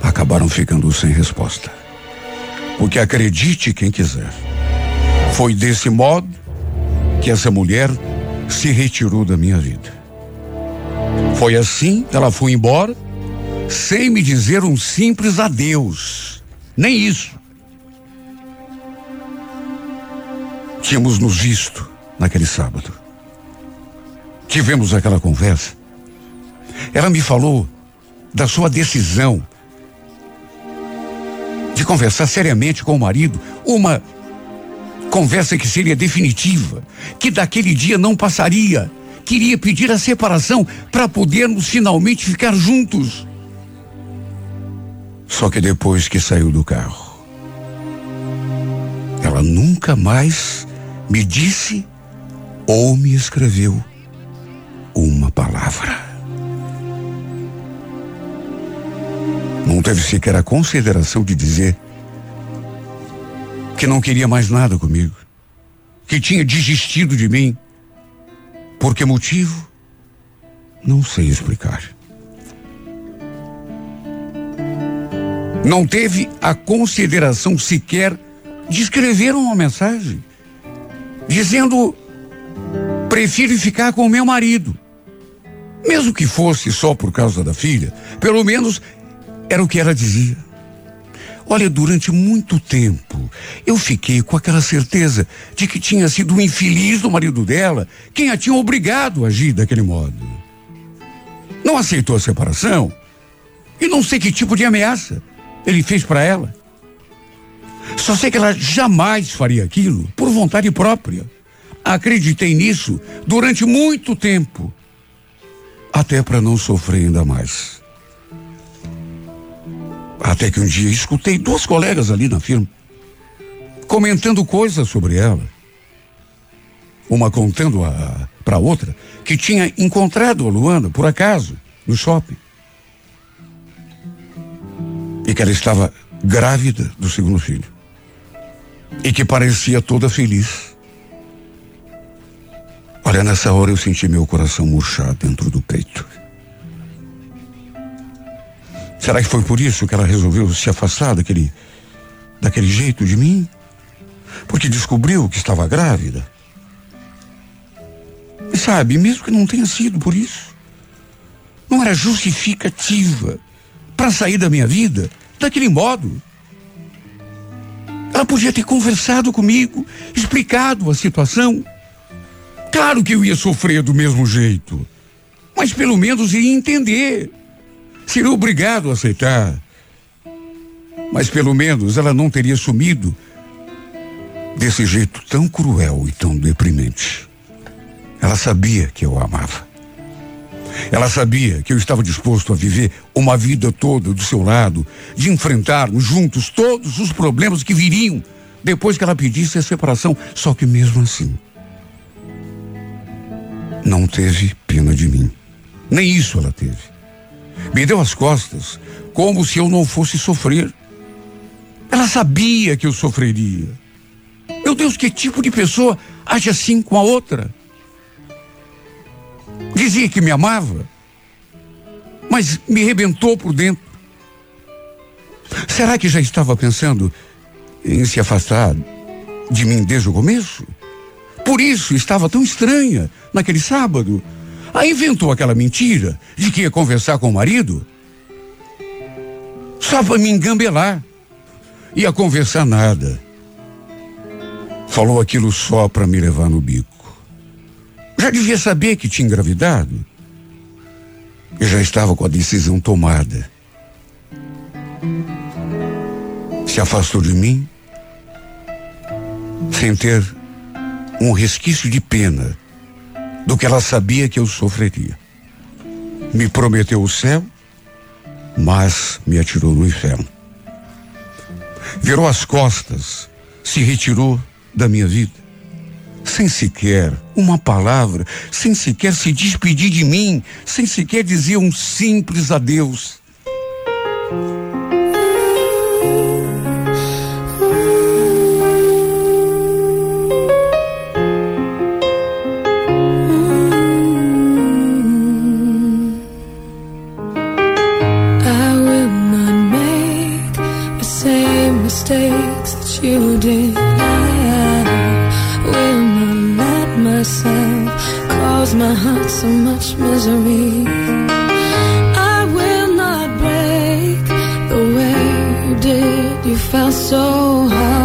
acabaram ficando sem resposta. Porque acredite quem quiser, foi desse modo que essa mulher se retirou da minha vida. Foi assim ela foi embora, sem me dizer um simples adeus. Nem isso. Tínhamos nos visto naquele sábado. Tivemos aquela conversa. Ela me falou da sua decisão de conversar seriamente com o marido, uma conversa que seria definitiva, que daquele dia não passaria. Queria pedir a separação para podermos finalmente ficar juntos. Só que depois que saiu do carro, ela nunca mais me disse ou me escreveu uma palavra. teve sequer a consideração de dizer que não queria mais nada comigo, que tinha desistido de mim. Por que motivo? Não sei explicar. Não teve a consideração sequer de escrever uma mensagem dizendo: prefiro ficar com o meu marido. Mesmo que fosse só por causa da filha, pelo menos era o que ela dizia. Olha, durante muito tempo eu fiquei com aquela certeza de que tinha sido o infeliz do marido dela quem a tinha obrigado a agir daquele modo. Não aceitou a separação e não sei que tipo de ameaça ele fez para ela. Só sei que ela jamais faria aquilo por vontade própria. Acreditei nisso durante muito tempo, até para não sofrer ainda mais. Até que um dia escutei duas colegas ali na firma comentando coisas sobre ela. Uma contando para outra que tinha encontrado a Luana por acaso no shopping. E que ela estava grávida do segundo filho. E que parecia toda feliz. Olha, nessa hora eu senti meu coração murchar dentro do peito. Será que foi por isso que ela resolveu se afastar daquele, daquele jeito de mim? Porque descobriu que estava grávida? E sabe, mesmo que não tenha sido por isso, não era justificativa para sair da minha vida daquele modo. Ela podia ter conversado comigo, explicado a situação. Claro que eu ia sofrer do mesmo jeito, mas pelo menos ia entender seria obrigado a aceitar. Mas pelo menos ela não teria sumido desse jeito tão cruel e tão deprimente. Ela sabia que eu a amava. Ela sabia que eu estava disposto a viver uma vida toda do seu lado, de enfrentarmos juntos todos os problemas que viriam depois que ela pedisse a separação. Só que mesmo assim, não teve pena de mim. Nem isso ela teve. Me deu as costas, como se eu não fosse sofrer. Ela sabia que eu sofreria. Meu Deus, que tipo de pessoa age assim com a outra? Dizia que me amava, mas me rebentou por dentro. Será que já estava pensando em se afastar de mim desde o começo? Por isso estava tão estranha naquele sábado. Aí inventou aquela mentira de que ia conversar com o marido. Só para me engambelar. Ia conversar nada. Falou aquilo só para me levar no bico. Já devia saber que tinha engravidado. E já estava com a decisão tomada. Se afastou de mim sem ter um resquício de pena do que ela sabia que eu sofreria. Me prometeu o céu, mas me atirou no inferno. Virou as costas, se retirou da minha vida, sem sequer uma palavra, sem sequer se despedir de mim, sem sequer dizer um simples adeus. myself caused my heart so much misery. I will not break the way you did. You fell so hard.